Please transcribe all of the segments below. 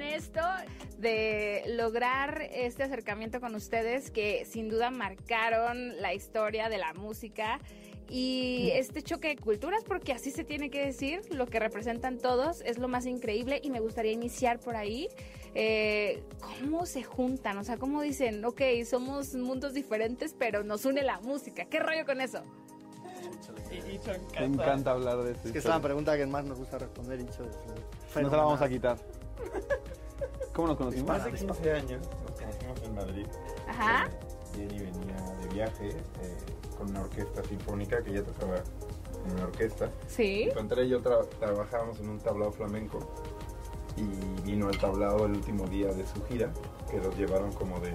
En esto de lograr este acercamiento con ustedes que sin duda marcaron la historia de la música y este choque de culturas, porque así se tiene que decir, lo que representan todos es lo más increíble y me gustaría iniciar por ahí. Eh, ¿Cómo se juntan? O sea, ¿cómo dicen, ok, somos mundos diferentes, pero nos une la música? ¿Qué rollo con eso? Me encanta hablar de esto. Es que es la pregunta que más nos gusta responder, Incho. No te la vamos a quitar. ¿Cómo nos conocimos? Hace 15 años nos conocimos en Madrid. Ajá. Jenny venía de viaje eh, con una orquesta sinfónica que ella tocaba en una orquesta. Sí. Y y yo tra- trabajábamos en un tablao flamenco y vino al tablao el último día de su gira que los llevaron como de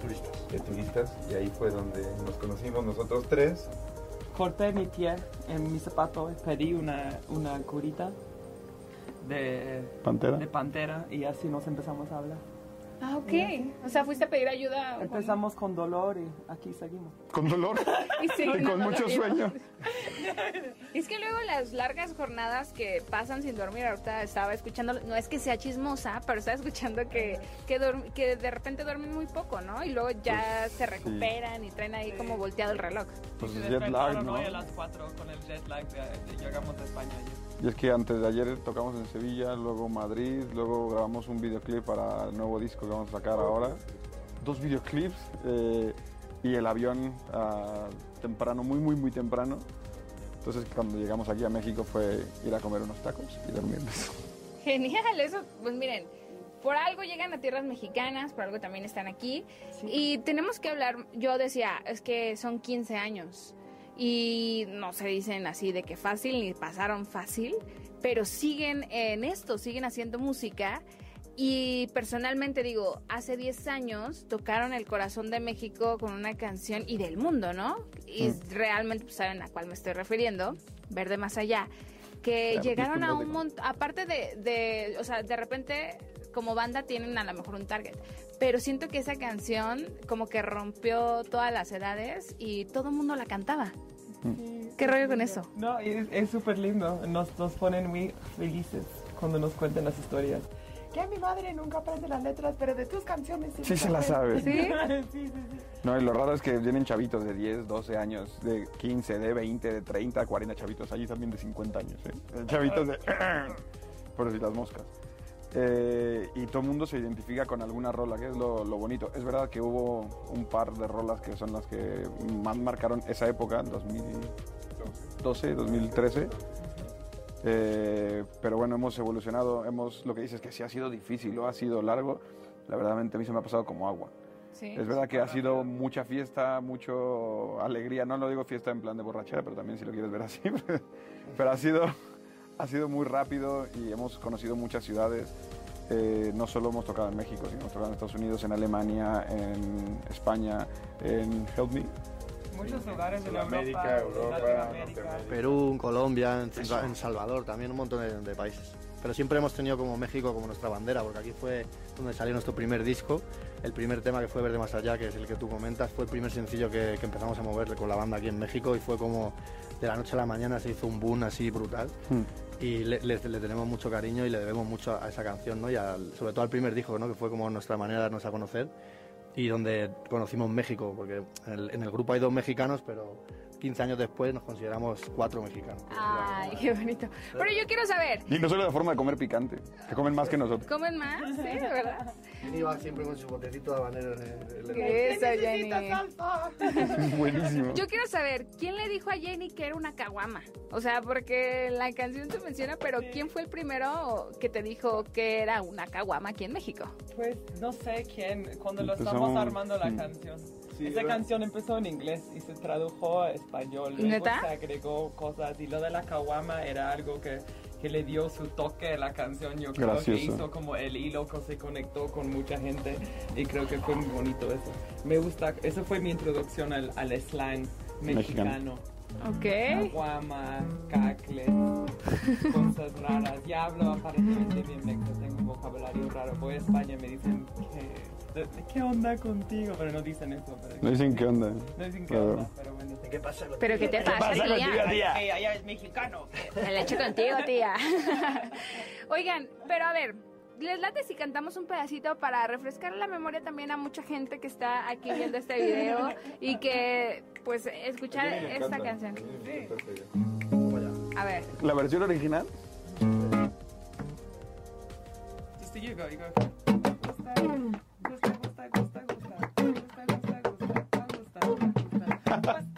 turistas. De turistas y ahí fue donde nos conocimos nosotros tres. corté mi pie en mi zapato y pedí una, una curita de, Pantera. de pantera y así nos empezamos a hablar. Ah, ok. O sea, fuiste a pedir ayuda. Empezamos con dolor y aquí seguimos. Con dolor Y sí, y con mucho sueño. Es que luego las largas jornadas que pasan sin dormir, ahorita estaba escuchando, no es que sea chismosa, pero estaba escuchando que, que, que de repente duermen muy poco, ¿no? Y luego ya se recuperan y traen ahí como volteado el reloj. Pues Y jet lag, ¿no? hoy a las 4 con el jet lag de, de- llegamos de España ayer. Y es que antes de ayer tocamos en Sevilla, luego Madrid, luego grabamos un videoclip para el nuevo disco que vamos a sacar ahora. Dos videoclips eh, y el avión ah, temprano, muy, muy, muy temprano. Entonces cuando llegamos aquí a México fue ir a comer unos tacos y dormirnos. Genial, eso, pues miren, por algo llegan a tierras mexicanas, por algo también están aquí. Y tenemos que hablar, yo decía, es que son 15 años y no se dicen así de que fácil ni pasaron fácil, pero siguen en esto, siguen haciendo música. Y personalmente digo, hace 10 años tocaron el corazón de México con una canción y del mundo, ¿no? Y realmente pues, saben a cuál me estoy refiriendo, Verde Más Allá, que Claro, llegaron a un montón, aparte de, de, o sea, de repente como banda tienen a lo mejor un target, pero siento que esa canción como que rompió todas las edades y todo el mundo la cantaba. ¿Qué rollo con eso? No, es súper lindo. Nos, nos ponen muy felices cuando nos cuentan las historias. Que mi madre nunca aprende las letras, pero de tus canciones Sí se las sabe. ¿Sí? sí, sí, sí. No, y lo raro es que vienen chavitos de 10, 12 años, de 15, de 20, de 30, 40 chavitos, allí también de 50 años, ¿eh? Chavitos de... Por decir las moscas. Eh, y todo el mundo se identifica con alguna rola, que es lo, lo bonito. Es verdad que hubo un par de rolas que son las que más marcaron esa época, 2012, 2013. Eh, pero bueno, hemos evolucionado, hemos, lo que dices que sí ha sido difícil o ha sido largo, la verdad a mí se me ha pasado como agua. Sí. Es verdad que ha sido mucha fiesta, mucho alegría. No lo digo fiesta en plan de borrachera, pero también si lo quieres ver así. pero ha sido, ha sido muy rápido y hemos conocido muchas ciudades. Eh, no solo hemos tocado en México, sino hemos tocado en Estados Unidos, en Alemania, en España, en Help Me. Muchos lugares en Sudamérica, Europa, Europa. Perú, Colombia, en, en Salvador, también un montón de, de países. Pero siempre hemos tenido como México como nuestra bandera, porque aquí fue donde salió nuestro primer disco. El primer tema que fue Verde Más Allá, que es el que tú comentas, fue el primer sencillo que, que empezamos a mover con la banda aquí en México y fue como de la noche a la mañana se hizo un boom así brutal. Hmm. Y le, le- le tenemos mucho cariño y le debemos mucho a esa canción, ¿no? Y al- sobre todo al primer disco, ¿no? Que fue como nuestra manera de darnos a conocer y donde conocimos México, porque en el, grupo hay dos mexicanos, pero 15 años después nos consideramos cuatro mexicanos. Ay, qué bonito. Pero yo quiero saber, Y no solo la forma de comer picante, que comen más que nosotros. ¿comen más? Sí, ¿verdad? Iba siempre con su botecito de habanero en el... ¿Qué eso, Jenny? Buenísimo. Yo quiero saber, ¿quién le dijo a Jenny que era una caguama? O sea, porque la canción se menciona, pero ¿quién fue el primero que te dijo que era una caguama aquí en México? Pues no sé quién, cuando lo estamos armando la canción. Sí, Esa ¿verdad? canción empezó en inglés y se tradujo a español. Luego ¿Neta? se agregó cosas y lo de la caguama era algo que, que le dio su toque a la canción. Yo creo que Gracioso. hizo como el hilo que se conectó con mucha gente y creo que fue muy bonito eso. Me gusta, eso fue mi introducción al, al slang Mexicano. mexicano. Ok. Caguama, cacle, cosas raras. Ya hablo aparentemente bien mexicano, tengo un vocabulario raro. Voy a España y me dicen que, ¿qué onda contigo? Pero no dicen eso. Pero, No dicen qué onda. no dicen qué Claro. onda, pero bueno. ¿Qué pasa? ¿Pero qué te pasa, tía? Ey, allá es mexicano. El hecho contigo, tía. Oigan, pero a ver, ¿les late si cantamos un pedacito para refrescar la memoria también a mucha gente que está aquí viendo este video y que, pues, escuchar esta canción? Esta idea. A ver. La versión original, Just you go, you go. Gusta, gusta, gusta, gusta, gusta. Gusta, gusta, gusta, gusta, gusta, gusta. Gusta,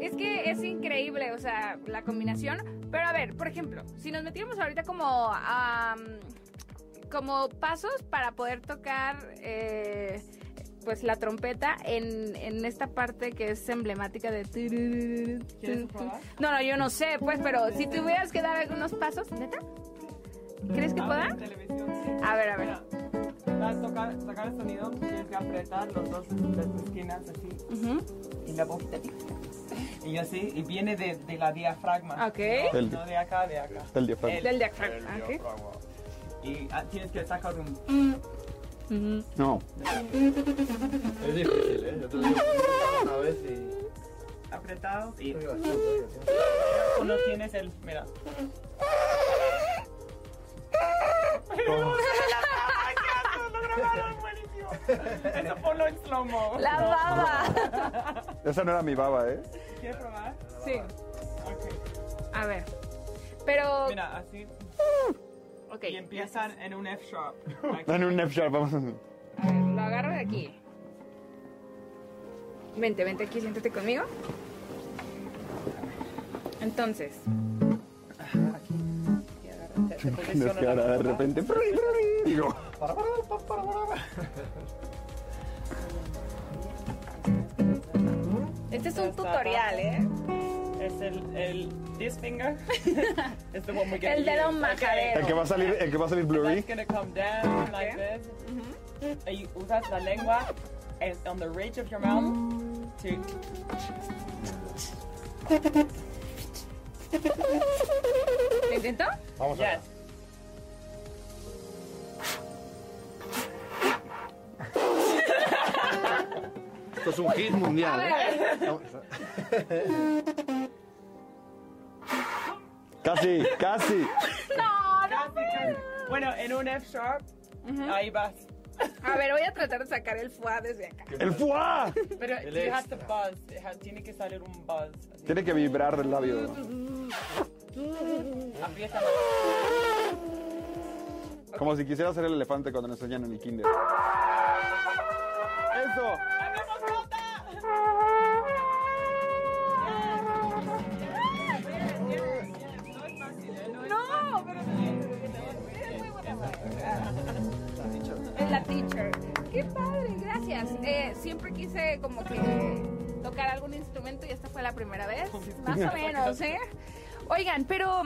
Es que es increíble, o sea, la combinación. Pero a ver, por ejemplo, si nos metiéramos ahorita como como pasos para poder tocar eh, pues la trompeta en, en esta parte que es emblemática de ¿Quieres probar? No, no, yo no sé, pues, pero si tuvieras que dar algunos pasos, ¿neta? ¿Crees que pueda? A ver, a ver. Para tocar, sacar el sonido, tienes que apretar los dos, las esquinas así Ujú. y la boquita así. Y así, y viene de, de la diafragma. Ok. No, El- no de acá, de acá. el diafragma. Del diafragma, El ok. diafragma. Y ah, tienes que sacar un... Ujú. No, Es difícil, ¿eh? Yo te lo digo una vez y... apretado y gracioso. cuando tienes el... Mira. Eso ponlo en slow-mo. La baba. esa no era mi baba, ¿eh? ¿Quieres probar? Sí. Ok. A ver. Pero. Mira, así. Ok. Y empiezan en un F sharp. Aquí. En un F sharp, vamos a A ver, lo agarro de aquí. Vente, vente aquí, siéntate conmigo. Entonces. Y agárrate, te No es posicionas que ahora la de repente. Digo, Este es un tutorial, ¿eh? Es el, el this finger. es the one we get El dedo majadero. el que va a salir, el que va a salir blurry. That's gonna come down like this. Y usas la lengua on the ridge of your mouth to ¿Lo intento? Vamos a yes. Esto es un hit mundial, ¿eh? Vamos a- Casi, casi. No, no. Casi, casi. Bueno, en un F sharp, ahí vas. A ver, voy a tratar de sacar el foie desde acá. El fuá. Pero El you have to buzz. It has- tiene que salir un buzz. así. Tiene que vibrar del labio. Aprieta Como si quisiera ser el elefante cuando nos enseñan en el kinder. ¡Eso! Quise como que tocar algún instrumento y esta fue la primera vez. Más o menos, ¿eh? Oigan, pero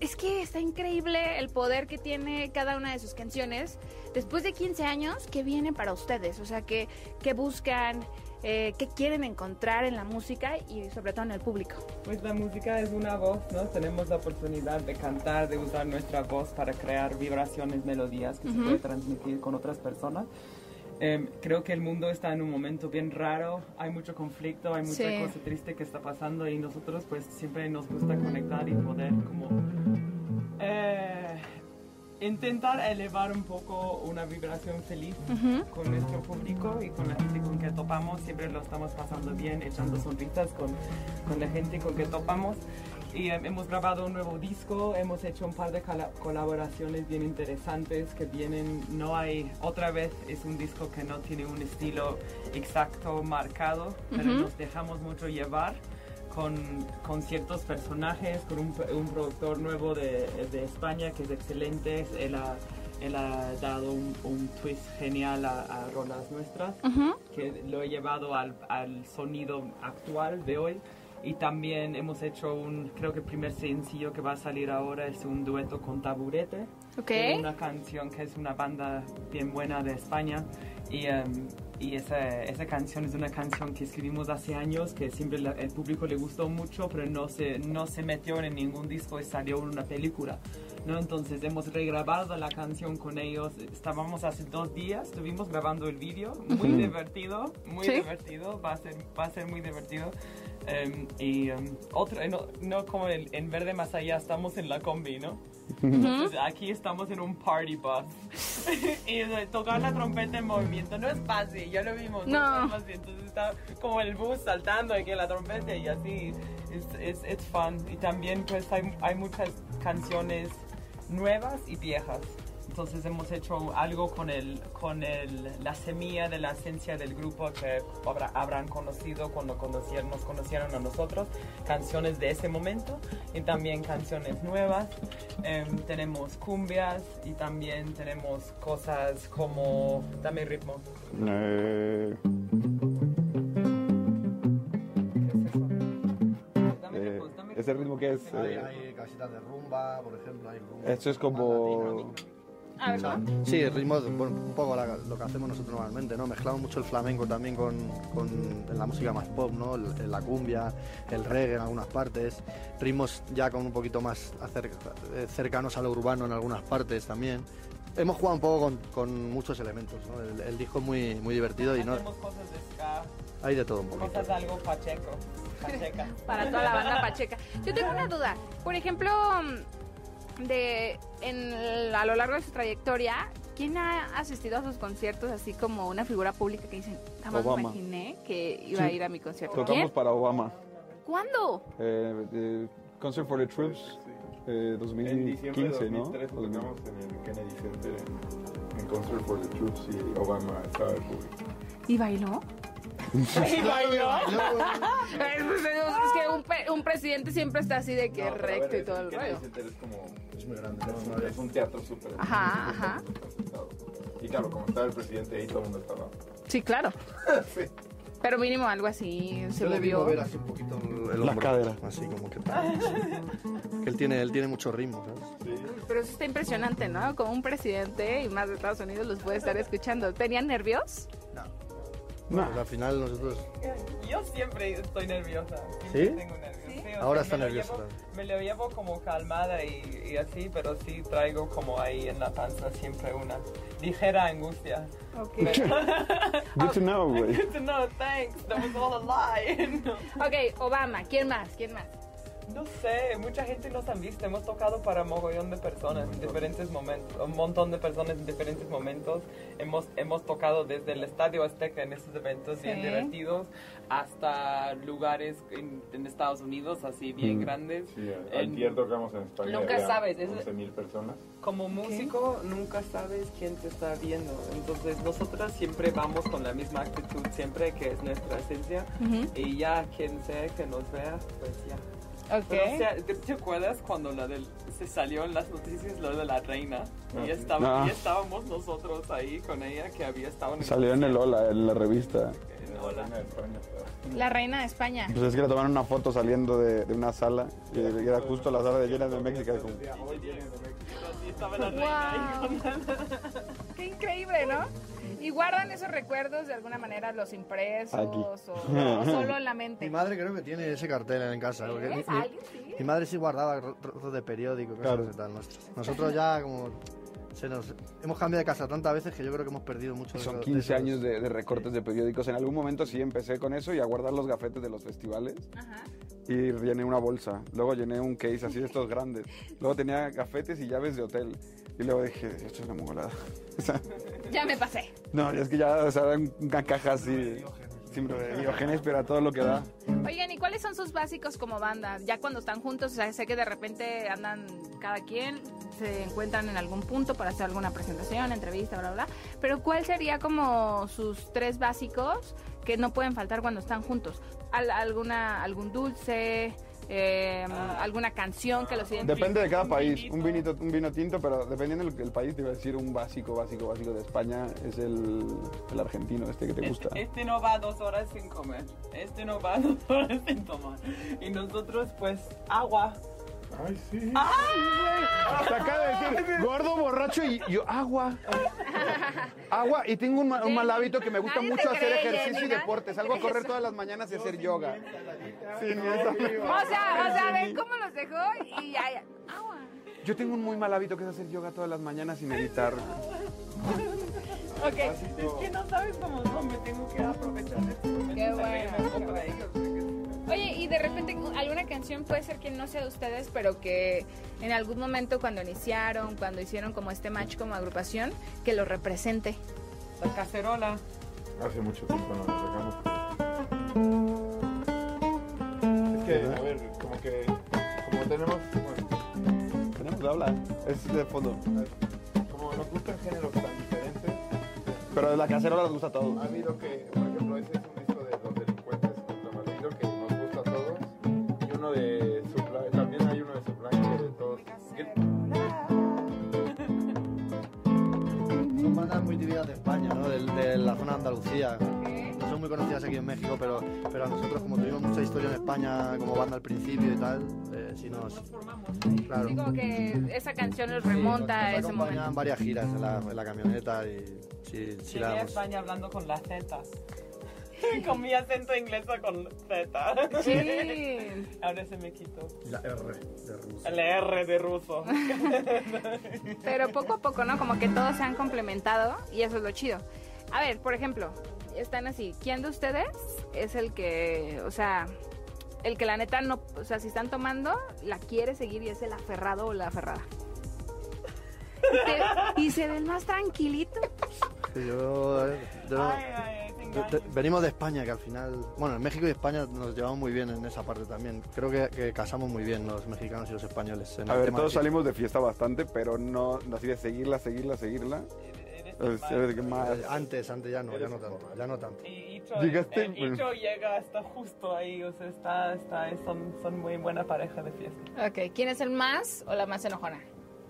es que está increíble el poder que tiene cada una de sus canciones. Después de 15 años, ¿qué viene para ustedes? O sea, ¿qué, qué buscan? Eh, ¿Qué quieren encontrar en la música y sobre todo en el público? Pues la música es una voz, ¿no? Tenemos la oportunidad de cantar, de usar nuestra voz para crear vibraciones, melodías que se puede transmitir con otras personas. Em, creo que el mundo está en un momento bien raro, hay mucho conflicto, hay mucha Sí. cosa triste que está pasando y nosotros pues siempre nos gusta conectar y poder como eh, intentar elevar un poco una vibración feliz con nuestro público y con la gente con que topamos. Siempre lo estamos pasando bien, echando sonrisas con, con la gente con que topamos. Y eh, hemos grabado un nuevo disco, hemos hecho un par de colaboraciones bien interesantes que vienen. No hay, otra vez es un disco que no tiene un estilo exacto, marcado, pero nos dejamos mucho llevar con, con ciertos personajes, con un, un productor nuevo de, de España que es excelente. Él ha, él ha dado un, un twist genial a, a rolas nuestras, que lo he llevado al, al sonido actual de hoy. Y también hemos hecho un, creo que el primer sencillo que va a salir ahora es un dueto con Taburete. Ok. que es una canción que es una banda bien buena de España. Y, em, y esa, esa canción es una canción que escribimos hace años, que siempre la- el público le gustó mucho, pero no se, no se metió en ningún disco y salió en una película. ¿no? Entonces hemos regrabado la canción con ellos. Estábamos hace dos días, estuvimos grabando el vídeo, muy divertido, muy Sí. divertido, va a ser, va a ser muy divertido. Em, y em, otro, no, no como el- en Verde Más Allá, estamos en la combi, ¿no? Entonces aquí estamos en un party bus. y tocar la trompeta en movimiento no es fácil, ya lo vimos. No. es fácil. Entonces está como el bus saltando aquí en la trompeta y así. Es it's fun. Y también pues hay, hay muchas canciones nuevas y viejas. Entonces hemos hecho algo con, el, con el, la semilla de la esencia del grupo que habrá- habrán conocido cuando conocieron, nos conocieron a nosotros, canciones de ese momento y también canciones nuevas. Em, tenemos cumbias y también tenemos cosas como... Dame ritmo. Eh, Dame eh, ese ritmo. ritmo que es... Hay, eh, hay casitas de rumba, por ejemplo, hay rumba. esto es como... A ver, ¿cómo? Sí, el ritmo, bueno, un poco la- lo que hacemos nosotros normalmente, ¿no? Mezclamos mucho el flamenco también con, con la música más pop, ¿no? El- el- la cumbia, el reggae en algunas partes, ritmos ya con un poquito más acer- eh, cercanos a lo urbano en algunas partes también. Hemos jugado un poco con, con muchos elementos, ¿no? El, el disco es muy, muy divertido y no, Hacemos cosas de ska, hay de todo un poquito. cosas algo pacheco. Pacheca. para toda la banda pacheca. Yo tengo una duda. Por ejemplo, de en el- a lo largo de su trayectoria, ¿quién ha asistido a sus conciertos así como una figura pública que dicen, jamás me imaginé que iba a ir a mi concierto? Tocamos ¿Quién? para Obama. ¿Cuándo? Eh, Concert for the Troops, eh, En diciembre de 2015, ¿no? 2003 tocamos en el Kennedy Center en, en Concert for the Troops y Obama estaba de público. ¿Y bailó? ¿Y bailó? es, pues, es que un, pe- un presidente siempre está así de que No, recto ver, y todo el Kennedy rollo. Center es como Es muy grande. es un, es un teatro súper Ajá, ajá. y claro como estaba el presidente ahí todo el mundo estaba Sí, claro. sí. Pero mínimo algo así se Yo le vi movió. así un poquito el, el Las hombro, caderas. Así como que tal. que él tiene, él tiene mucho ritmo, ¿sabes? Pero eso está impresionante, ¿no? Como un presidente y más de Estados Unidos los puede estar escuchando. ¿Tenían nervios? No. Pues al final nosotros... Yo siempre estoy nerviosa. ¿Sí? Siempre tengo nervios. Ahora está me lo nerviosa llevo- también. Me lo llevo como calmada y, y así, pero sí traigo como ahí en la panza siempre una ligera angustia. Good to know, güey. Good to know, thanks. That was all a lie. No. Ok, Obama. ¿Quién más? ¿Quién más? No sé, mucha gente nos han visto, hemos tocado para mogollón de personas en diferentes momentos, un montón de personas en diferentes momentos. Hemos, hemos tocado desde el Estadio Azteca en estos eventos bien Sí. divertidos hasta lugares en, en Estados Unidos así bien grandes. Sí, En- antier tocamos en España Nunca sabes, es- 11.000 personas Como músico nunca sabes quién te está viendo, entonces nosotras siempre vamos con la misma actitud siempre que es nuestra esencia y ya quien sea que nos vea, pues ya. Ok. Pero, o sea, ¿te, acuerdas cuando la del, se salió en las noticias lo de la reina? Ah, y, estaba, Ah. y estábamos nosotros ahí con ella que había estado en Salió en el Ola, en la revista. en La Hola. reina de España, pero- La reina de España. Pues es que le tomaron una foto saliendo de, de una sala y era justo la sala de llenas de México. y como, Hoy viene de México. Sí, estaba la reina ahí Wow. con Qué increíble, ¿no? ¿Y guardan esos recuerdos de alguna manera los impresos Aquí. o, o solo en la Mi mente? madre creo que tiene ese cartel en casa. ¿Ves? mi, mi- ¿Alguien sí? mi madre sí guardaba ro- trozos de periódico, cosas Claro. de tal nuestras. Nosotros ya como se nos, hemos cambiado de casa tantas veces que yo creo que hemos perdido mucho. de Son esos- 15 de esos- años de, de recortes de periódicos. En algún momento sí empecé con eso y a guardar los gafetes de los festivales. Ajá. Y llené una bolsa. Luego llené un case así de estos grandes. Luego tenía gafetes y llaves de hotel. Y luego dije, esto es una mongolada. O sea, Ya me pasé. no, es que ya o sea, una caja así. Siempre de Diógenes, pero a todo lo que da. Oigan, ¿y cuáles son sus básicos como banda? Ya cuando están juntos, o sea, sé que de repente andan cada quien, se encuentran en algún punto para hacer alguna presentación, entrevista, bla, bla, bla. Pero ¿cuál sería como sus tres básicos que no pueden faltar cuando están juntos? Al- alguna, ¿Algún dulce? Eh, ¿Alguna canción que los identifique? Depende de cada Un país. vinito. Un vinito, un vino tinto, pero dependiendo del del país, te iba a decir un básico, básico, básico de España es el, el argentino, este que te gusta. Este, este no va dos horas sin comer. Este no va dos horas sin tomar. Y nosotros, pues, agua. Ay, sí. Te acaba de decir gordo, borracho y yo agua. Agua. Y tengo un, ma- un mal hábito que me gusta Nadie mucho hacer cree, ejercicio y Jenny, deporte. te Salgo a correr todas las mañanas y hacer yoga. Sin eso. O sea, o sea, ven cómo los dejó y ya, ya. Agua. Yo tengo un muy mal hábito que es hacer yoga todas las mañanas y meditar. Ok. Es que no sabes cómo no, me tengo que aprovechar de. Qué bueno, Oye, y de repente alguna canción puede ser que no sea de ustedes, pero que en algún momento cuando iniciaron, cuando hicieron como este match como agrupación, que lo represente. La cacerola. Hace mucho tiempo no nos sacamos. Es que, a ver, como que. Como tenemos. Bueno, Tenemos que hablar. Es de fondo. como nos gustan géneros tan diferentes, Pero de la cacerola nos gusta a todos. que, Son bandas muy típicas de España, ¿no? De, de la zona de Andalucía. No son muy conocidas aquí en México, pero, pero a nosotros, como tuvimos mucha historia en España como banda al principio y tal, eh, sí nos... Claro. Digo que esa canción los Sí, remonta nos- a nos ese momento. varias giras en la, en la camioneta y sí, sí la. España hablando con la Z. con mi acento inglés con Z. Sí. Ahora se me quitó. La R de Rusia. El R de ruso. Pero poco a poco, ¿no? Como que todos se han complementado y eso es lo chido. A ver, por ejemplo, están así. ¿Quién de ustedes es el que, o sea, el que la neta no, o sea, si están tomando, la quiere seguir y es el aferrado o la aferrada? Y, te- y se ven más tranquilitos. Sí, yo, yo- Ay, ay, de- venimos de España, que al final... Bueno, en México y España nos llevamos muy bien en esa parte también. Creo que, que casamos muy bien los mexicanos y los españoles. en A el ver, tema todos de- salimos de fiesta bastante, pero no así de seguirla, seguirla, seguirla. Eres Es- mal. eres que más- Eh, Antes, antes ya no, ya no tanto, ya no tanto. Y Icho, Llegaste, bueno. Icho llega hasta justo ahí, o sea, está, está, son, son muy buena pareja de fiesta. Ok, ¿quién es el más o la más enojona?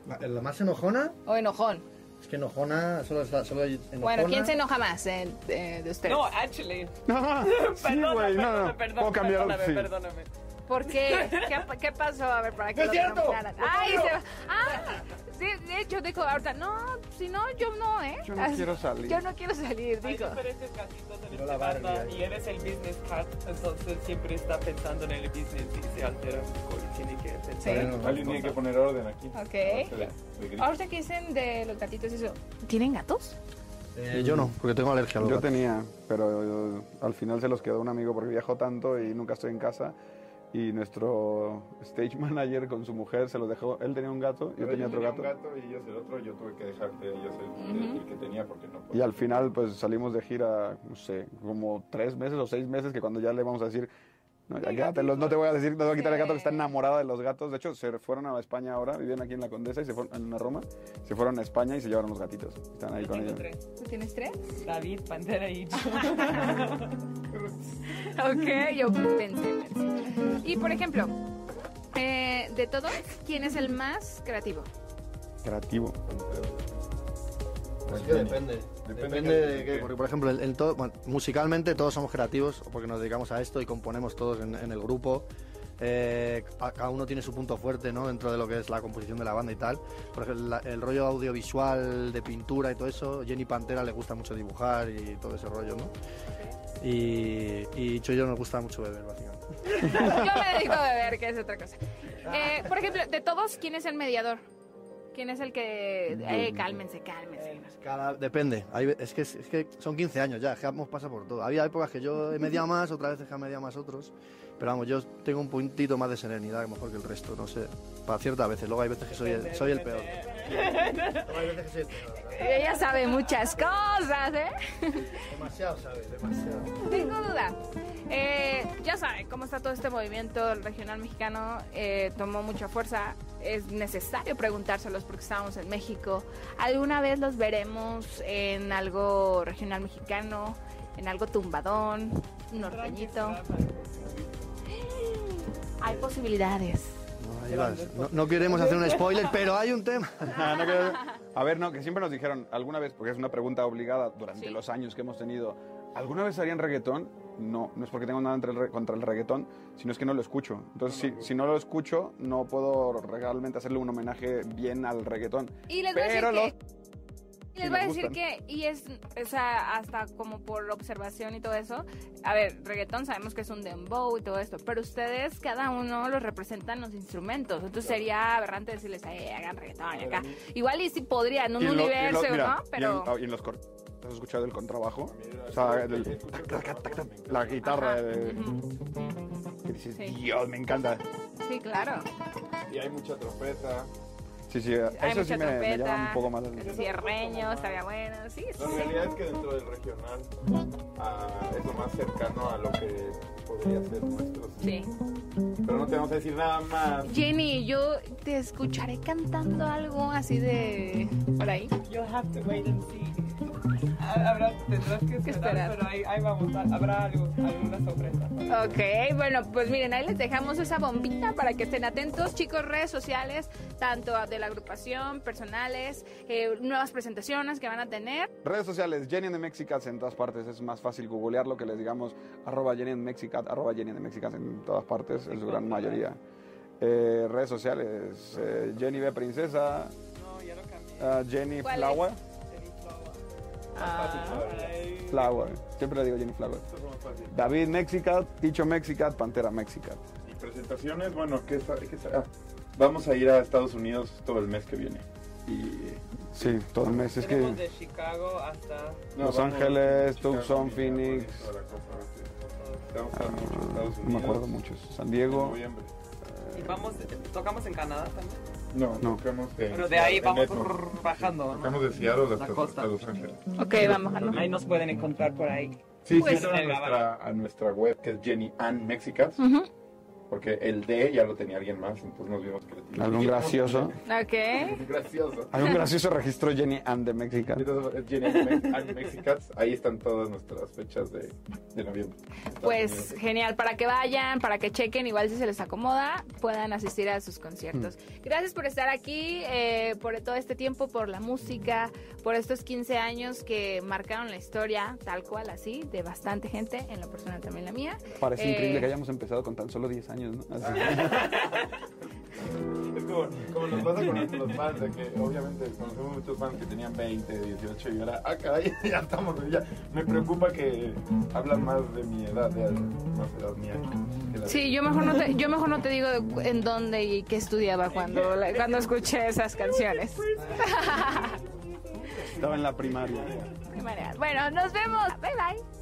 La, la más enojona O enojón. Es que enojona, solo, está, solo enojona. Bueno, ¿quién se enoja más eh, de, de ustedes? No, actually. Ah, sí, Perdona, güey, no, no. perdóname, Puedo cambiar, perdóname, sí. perdóname. ¿Por qué? ¿Qué, qué pasó? A ver, para que ¡No lo es cierto! nominaran. ¡Lo Ay, se va. Ah, sí, de hecho dijo ahorita, no, si no, yo no, ¿eh? Yo no Así- quiero salir. Yo no quiero salir, Hay dijo. diferentes gatitos en esta la Barbie banda ahí. y eres el business cat, entonces siempre está pensando en el business y se altera un poco y tiene que pensar Sí. en Alguien tiene que cosas. poner orden aquí. Ok. De- de grito. Ahorita que dicen de los gatitos y eso, ¿tienen gatos? Eh, yo no, porque tengo alergia a los Yo gatos. tenía, pero eh, al final se los quedó un amigo porque viajó tanto y nunca estoy en casa. Y nuestro stage manager con su mujer se los dejó. Él tenía un gato, yo Pero tenía otro un gato. gato y ellos el otro, yo tuve que dejar de ellos el, el- el que tenía porque no Y podía. al final, pues salimos de gira, no sé, como tres meses o seis meses, que cuando ya le vamos a decir, no, ya quédatelos, no te voy a decir, no te voy a quitar el gato que está enamorada de los gatos. De hecho, se fueron a España ahora, vivían aquí en la Condesa y se fueron en Roma, se fueron a España y se llevaron los gatitos. Están ahí Yo con tengo ellos. tres. ¿Tú tienes tres? David, Pantera y. Ok, yo pensé, pensé. Y por ejemplo, de todos, ¿quién es el más creativo? Creativo. Es que depende. Depende, de qué, porque por ejemplo, en, en todo, bueno, musicalmente todos somos creativos porque nos dedicamos a esto y componemos todos en, en el grupo. Eh, cada uno tiene su punto fuerte ¿no? dentro de lo que es la composición de la banda y tal. Por ejemplo, la- el rollo audiovisual de pintura y todo eso, Jenny Pantera le gusta mucho dibujar y todo ese rollo, ¿no? Y, y Choyo nos gusta mucho beber, básicamente. Yo me dedico a beber, que es otra cosa. Eh, por ejemplo, de todos, ¿quién es el mediador? ¿Quién es el que... Eh, cálmense, cálmense. Cada, depende, Hay es, que, es que son 15 años ya, es que hemos pasado por todo. Había épocas que yo he mediado más, otras veces que he mediado más otros, pero vamos, yo tengo un puntito más de serenidad mejor que el resto, no sé, para ciertas veces, luego hay veces que soy el, soy el peor. Peor. Ella sabe muchas cosas, ¿eh? Demasiado, ¿sabes? Demasiado. Tengo duda. Eh, ya saben cómo está todo este movimiento el regional mexicano. eh, tomó mucha fuerza. Es necesario preguntárselos porque estamos en México. ¿Alguna vez los veremos en algo regional mexicano? ¿En algo tumbadón? ¿Un norteñito? Hay posibilidades. No, ahí vas. No- no queremos hacer un spoiler, pero hay un tema. No creo- A ver, no, que siempre nos dijeron alguna vez, porque es una pregunta obligada durante Sí. los años que hemos tenido, ¿alguna vez harían reggaetón? No, no es porque tengo nada entre el re- contra el reggaetón, sino es que no lo escucho. Entonces, si, si no lo escucho, no puedo realmente hacerle un homenaje bien al reggaetón. Y les voy a decir Pero que... les voy a decir que, y es, o sea, hasta como por observación y todo eso, a ver, reggaetón sabemos que es un dembow y todo esto, pero ustedes, cada uno los representan los instrumentos, entonces sería aberrante decirles, eh, hagan reggaetón y acá. Igual y sí podría en un y lo- universo, lo- mira, ¿no? y en- Pero... ah, Y en, los cor- ¿Has escuchado el contrabajo? O sea, el- tac, tac, tac, tac, la guitarra. De- que dices, Sí. Dios, me encanta. Sí, claro. Y hay mucha trompeta. Sí, sí, Hay eso sí me, me trompeta, llama un poco más la cierreño, estaría bueno, sí, sí. La realidad es que dentro del regional ah, es lo más cercano a lo que podría ser nuestro. Sí. Pero no te vamos a decir nada más. Jenny, yo te escucharé cantando algo así de... por ahí. You'll have to wait and see. Ha- Habrá, tendrás que esperar, esperar. pero ahí, ahí vamos, a- habrá algo, alguna sorpresa. Ok, bueno, pues miren, ahí les dejamos esa bombita para que estén atentos, chicos, redes sociales, tanto de la agrupación, personales, eh, nuevas presentaciones que van a tener. Redes sociales, Jenny and the Mexicats en todas partes. Es más fácil googlearlo que les digamos arroba Jenny and Mexicat, arroba Jenny and the Mexicats en todas partes, en su gran mayoría. Eh, redes sociales, eh, Jenny B. Princesa, No, ya lo cambié. ah, Jenny ¿Cuál Flower. Flower, siempre le digo Jenny Flower. David Mexicat, Ticho Mexicat, Pantera Mexicat. Y presentaciones, bueno, ¿qué, qué sa- ah, vamos a ir a Estados Unidos todo el mes que viene. Y Sí, todo el mes. Es que de Chicago hasta... Los Ángeles, Tucson, Phoenix. no me acuerdo muchos. San En Diego. noviembre. Y vamos, tocamos en Canadá también. No, No. de, Pero de ahí vamos bajando. Tocamos de Seattle La hasta, costa. hasta Los Ángeles. ok, vamos a Ahí nos pueden encontrar por ahí. Sí, Pues- sí, a nuestra, a nuestra web que es Jenny Ann Mexicats, Ujú. Porque el D ya lo tenía alguien más, entonces nos vimos creativos. Algún gracioso. Ok. Gracioso. Algún gracioso registro Jenny and the Mexican. Entonces, es Jenny Ann Ann Mexicats, ahí están todas nuestras fechas de, de noviembre. Estados Pues Unidos. genial, para que vayan, para que chequen, igual si se les acomoda, puedan asistir a sus conciertos. Gracias por estar aquí, eh, por todo este tiempo, por la música, por estos 15 años que marcaron la historia, tal cual así, de bastante gente, en lo personal también la mía. Parece Eh, increíble que hayamos empezado con tan solo 10 años, ¿no? Así. Es como, como nos pasa con nuestros fans, de que obviamente conocemos muchos fans que tenían 20, 18 y ahora, ah, caray, ya estamos, ya me preocupa que hablan más de mi edad, de más edad mía. que la de- Sí, yo mejor no te, yo mejor no te digo de- en dónde y qué estudiaba cuando, la- cuando escuché esas canciones. Estaba en la primaria. Manera. Bueno, nos vemos. Bye bye.